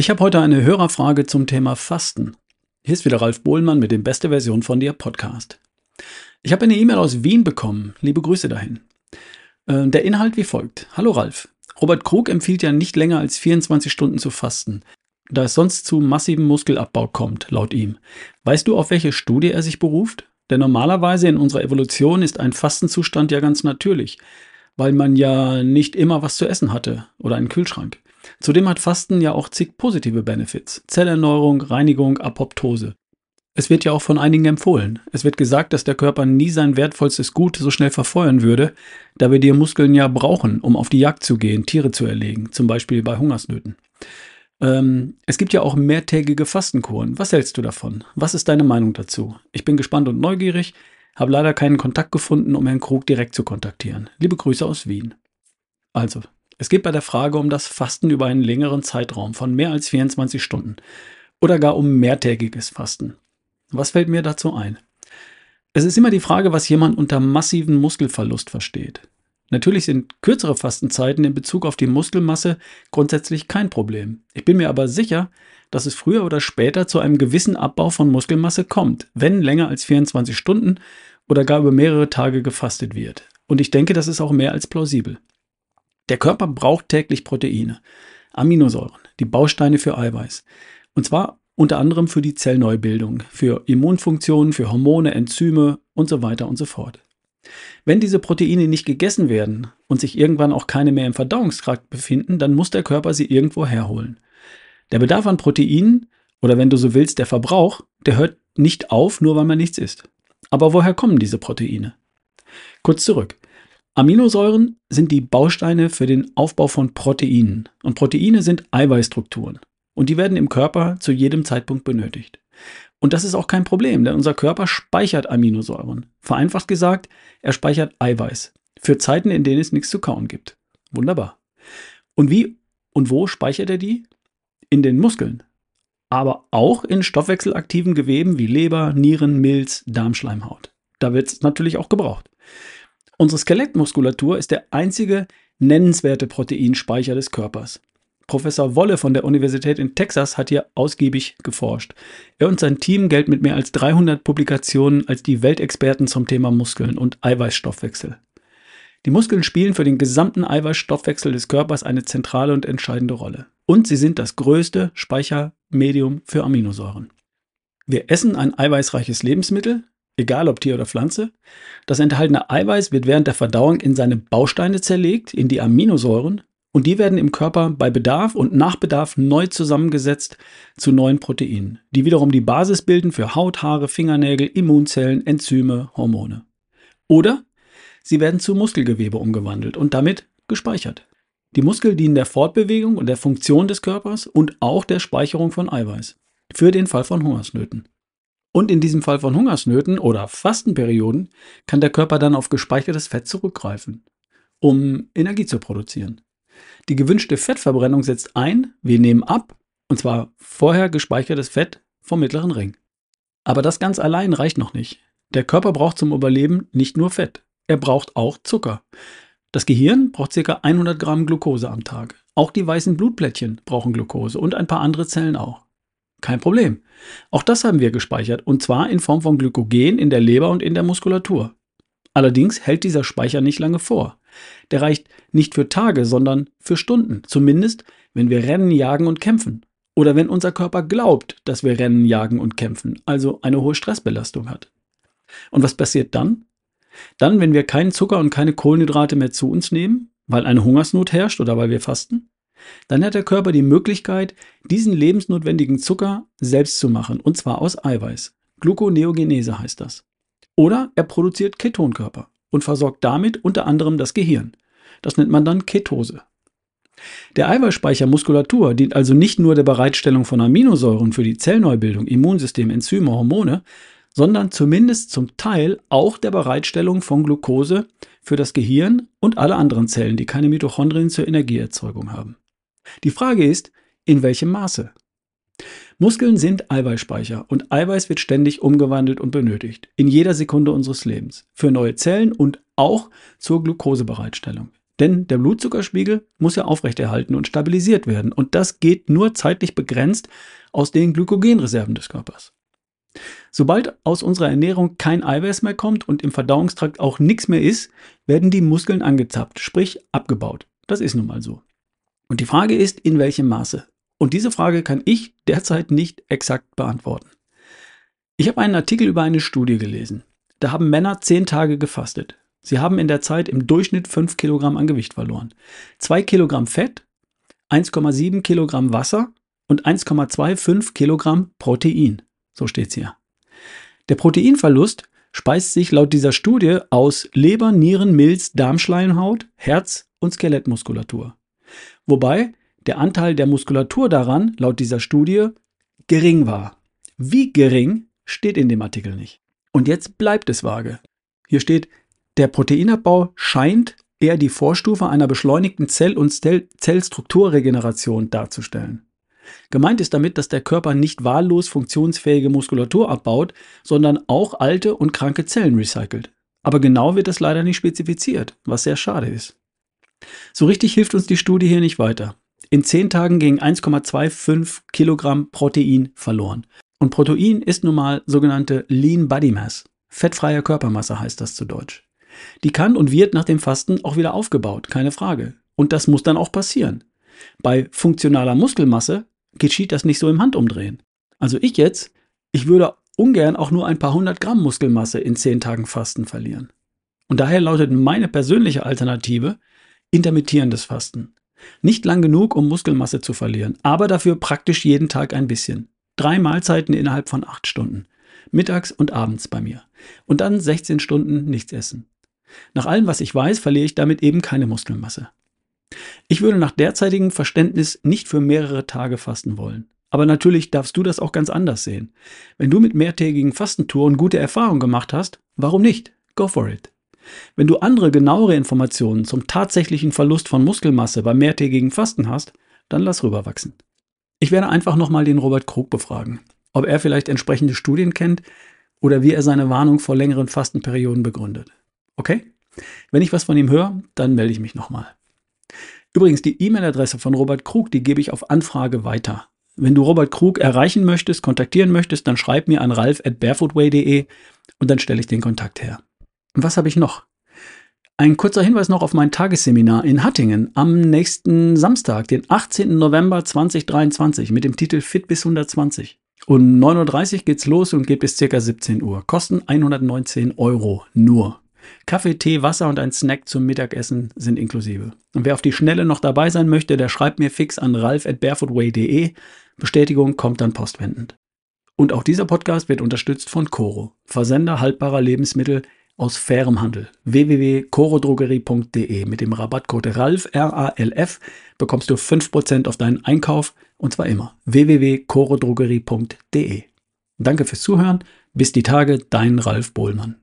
Ich habe heute eine Hörerfrage zum Thema Fasten. Hier ist wieder Ralf Bohlmann mit dem Beste Version von dir Podcast. Ich habe eine E-Mail aus Wien bekommen. Liebe Grüße dahin. Äh, der Inhalt wie folgt. Hallo Ralf. Robert Krug empfiehlt ja nicht länger als 24 Stunden zu fasten, da es sonst zu massivem Muskelabbau kommt, laut ihm. Weißt du, auf welche Studie er sich beruft? Denn normalerweise in unserer Evolution ist ein Fastenzustand ja ganz natürlich, weil man ja nicht immer was zu essen hatte oder einen Kühlschrank. Zudem hat Fasten ja auch zig positive Benefits. Zellerneuerung, Reinigung, Apoptose. Es wird ja auch von einigen empfohlen. Es wird gesagt, dass der Körper nie sein wertvollstes Gut so schnell verfeuern würde, da wir die Muskeln ja brauchen, um auf die Jagd zu gehen, Tiere zu erlegen, zum Beispiel bei Hungersnöten. Ähm, es gibt ja auch mehrtägige Fastenkuren. Was hältst du davon? Was ist deine Meinung dazu? Ich bin gespannt und neugierig, habe leider keinen Kontakt gefunden, um Herrn Krug direkt zu kontaktieren. Liebe Grüße aus Wien. Also, es geht bei der Frage um das Fasten über einen längeren Zeitraum von mehr als 24 Stunden oder gar um mehrtägiges Fasten. Was fällt mir dazu ein? Es ist immer die Frage, was jemand unter massiven Muskelverlust versteht. Natürlich sind kürzere Fastenzeiten in Bezug auf die Muskelmasse grundsätzlich kein Problem. Ich bin mir aber sicher, dass es früher oder später zu einem gewissen Abbau von Muskelmasse kommt, wenn länger als 24 Stunden oder gar über mehrere Tage gefastet wird. Und ich denke, das ist auch mehr als plausibel. Der Körper braucht täglich Proteine, Aminosäuren, die Bausteine für Eiweiß. Und zwar unter anderem für die Zellneubildung, für Immunfunktionen, für Hormone, Enzyme und so weiter und so fort. Wenn diese Proteine nicht gegessen werden und sich irgendwann auch keine mehr im Verdauungstrakt befinden, dann muss der Körper sie irgendwo herholen. Der Bedarf an Proteinen oder wenn du so willst, der Verbrauch, der hört nicht auf, nur weil man nichts isst. Aber woher kommen diese Proteine? Kurz zurück. Aminosäuren sind die Bausteine für den Aufbau von Proteinen. Und Proteine sind Eiweißstrukturen. Und die werden im Körper zu jedem Zeitpunkt benötigt. Und das ist auch kein Problem, denn unser Körper speichert Aminosäuren. Vereinfacht gesagt, er speichert Eiweiß. Für Zeiten, in denen es nichts zu kauen gibt. Wunderbar. Und wie und wo speichert er die? In den Muskeln. Aber auch in stoffwechselaktiven Geweben wie Leber, Nieren, Milz, Darmschleimhaut. Da wird es natürlich auch gebraucht. Unsere Skelettmuskulatur ist der einzige nennenswerte Proteinspeicher des Körpers. Professor Wolle von der Universität in Texas hat hier ausgiebig geforscht. Er und sein Team gelten mit mehr als 300 Publikationen als die Weltexperten zum Thema Muskeln und Eiweißstoffwechsel. Die Muskeln spielen für den gesamten Eiweißstoffwechsel des Körpers eine zentrale und entscheidende Rolle. Und sie sind das größte Speichermedium für Aminosäuren. Wir essen ein eiweißreiches Lebensmittel, egal ob Tier oder Pflanze. Das enthaltene Eiweiß wird während der Verdauung in seine Bausteine zerlegt, in die Aminosäuren, und die werden im Körper bei Bedarf und nach Bedarf neu zusammengesetzt zu neuen Proteinen, die wiederum die Basis bilden für Haut, Haare, Fingernägel, Immunzellen, Enzyme, Hormone. Oder sie werden zu Muskelgewebe umgewandelt und damit gespeichert. Die Muskeln dienen der Fortbewegung und der Funktion des Körpers und auch der Speicherung von Eiweiß. Für den Fall von Hungersnöten. Und in diesem Fall von Hungersnöten oder Fastenperioden kann der Körper dann auf gespeichertes Fett zurückgreifen, um Energie zu produzieren. Die gewünschte Fettverbrennung setzt ein, wir nehmen ab, und zwar vorher gespeichertes Fett vom mittleren Ring. Aber das ganz allein reicht noch nicht. Der Körper braucht zum Überleben nicht nur Fett, er braucht auch Zucker. Das Gehirn braucht ca. 100 Gramm Glucose am Tag. Auch die weißen Blutplättchen brauchen Glucose und ein paar andere Zellen auch. Kein Problem. Auch das haben wir gespeichert und zwar in Form von Glykogen in der Leber und in der Muskulatur. Allerdings hält dieser Speicher nicht lange vor. Der reicht nicht für Tage, sondern für Stunden, zumindest wenn wir rennen, jagen und kämpfen. Oder wenn unser Körper glaubt, dass wir rennen, jagen und kämpfen, also eine hohe Stressbelastung hat. Und was passiert dann? Dann, wenn wir keinen Zucker und keine Kohlenhydrate mehr zu uns nehmen, weil eine Hungersnot herrscht oder weil wir fasten? Dann hat der Körper die Möglichkeit, diesen lebensnotwendigen Zucker selbst zu machen, und zwar aus Eiweiß. Gluconeogenese heißt das. Oder er produziert Ketonkörper und versorgt damit unter anderem das Gehirn. Das nennt man dann Ketose. Der Eiweißspeicher Muskulatur dient also nicht nur der Bereitstellung von Aminosäuren für die Zellneubildung, Immunsystem, Enzyme, Hormone, sondern zumindest zum Teil auch der Bereitstellung von Glucose für das Gehirn und alle anderen Zellen, die keine Mitochondrien zur Energieerzeugung haben. Die Frage ist, in welchem Maße? Muskeln sind Eiweißspeicher und Eiweiß wird ständig umgewandelt und benötigt, in jeder Sekunde unseres Lebens, für neue Zellen und auch zur Glukosebereitstellung. Denn der Blutzuckerspiegel muss ja aufrechterhalten und stabilisiert werden. Und das geht nur zeitlich begrenzt aus den Glykogenreserven des Körpers. Sobald aus unserer Ernährung kein Eiweiß mehr kommt und im Verdauungstrakt auch nichts mehr ist, werden die Muskeln angezappt, sprich abgebaut. Das ist nun mal so. Und die Frage ist, in welchem Maße? Und diese Frage kann ich derzeit nicht exakt beantworten. Ich habe einen Artikel über eine Studie gelesen. Da haben Männer zehn Tage gefastet. Sie haben in der Zeit im Durchschnitt fünf Kilogramm an Gewicht verloren. Zwei Kilogramm Fett, 1,7 Kilogramm Wasser und 1,25 Kilogramm Protein. So steht's hier. Der Proteinverlust speist sich laut dieser Studie aus Leber, Nieren, Milz, Darmschleimhaut, Herz und Skelettmuskulatur. Wobei der Anteil der Muskulatur daran laut dieser Studie gering war. Wie gering steht in dem Artikel nicht. Und jetzt bleibt es vage. Hier steht, der Proteinabbau scheint eher die Vorstufe einer beschleunigten Zell- und Zellstrukturregeneration darzustellen. Gemeint ist damit, dass der Körper nicht wahllos funktionsfähige Muskulatur abbaut, sondern auch alte und kranke Zellen recycelt. Aber genau wird das leider nicht spezifiziert, was sehr schade ist. So richtig hilft uns die Studie hier nicht weiter. In 10 Tagen ging 1,25 Kilogramm Protein verloren. Und Protein ist nun mal sogenannte Lean Body Mass. Fettfreie Körpermasse heißt das zu Deutsch. Die kann und wird nach dem Fasten auch wieder aufgebaut, keine Frage. Und das muss dann auch passieren. Bei funktionaler Muskelmasse geschieht das nicht so im Handumdrehen. Also ich jetzt, ich würde ungern auch nur ein paar hundert Gramm Muskelmasse in zehn Tagen Fasten verlieren. Und daher lautet meine persönliche Alternative intermittierendes Fasten. Nicht lang genug, um Muskelmasse zu verlieren, aber dafür praktisch jeden Tag ein bisschen. Drei Mahlzeiten innerhalb von acht Stunden. Mittags und abends bei mir. Und dann 16 Stunden nichts essen. Nach allem, was ich weiß, verliere ich damit eben keine Muskelmasse. Ich würde nach derzeitigem Verständnis nicht für mehrere Tage fasten wollen. Aber natürlich darfst du das auch ganz anders sehen. Wenn du mit mehrtägigen Fastentouren gute Erfahrungen gemacht hast, warum nicht? Go for it. Wenn du andere genauere Informationen zum tatsächlichen Verlust von Muskelmasse beim mehrtägigen Fasten hast, dann lass rüberwachsen. Ich werde einfach nochmal den Robert Krug befragen, ob er vielleicht entsprechende Studien kennt oder wie er seine Warnung vor längeren Fastenperioden begründet. Okay? Wenn ich was von ihm höre, dann melde ich mich nochmal. Übrigens, die E-Mail-Adresse von Robert Krug, die gebe ich auf Anfrage weiter. Wenn du Robert Krug erreichen möchtest, kontaktieren möchtest, dann schreib mir an ralf at barefootway.de und dann stelle ich den Kontakt her. Was habe ich noch? Ein kurzer Hinweis noch auf mein Tagesseminar in Hattingen am nächsten Samstag, den 18. November 2023 mit dem Titel Fit bis 120. Um 9.30 Uhr geht's los und geht bis circa 17 Uhr. Kosten 119 Euro nur. Kaffee, Tee, Wasser und ein Snack zum Mittagessen sind inklusive. Und wer auf die Schnelle noch dabei sein möchte, der schreibt mir fix an ralf at barefootway.de. Bestätigung kommt dann postwendend. Und auch dieser Podcast wird unterstützt von Coro, Versender haltbarer Lebensmittel aus fairem Handel. www.corodrogerie.de mit dem Rabattcode RALF, R-A-L-F, bekommst du 5% auf deinen Einkauf und zwar immer. www.corodrogerie.de. Danke fürs Zuhören. Bis die Tage, dein Ralf Bohlmann.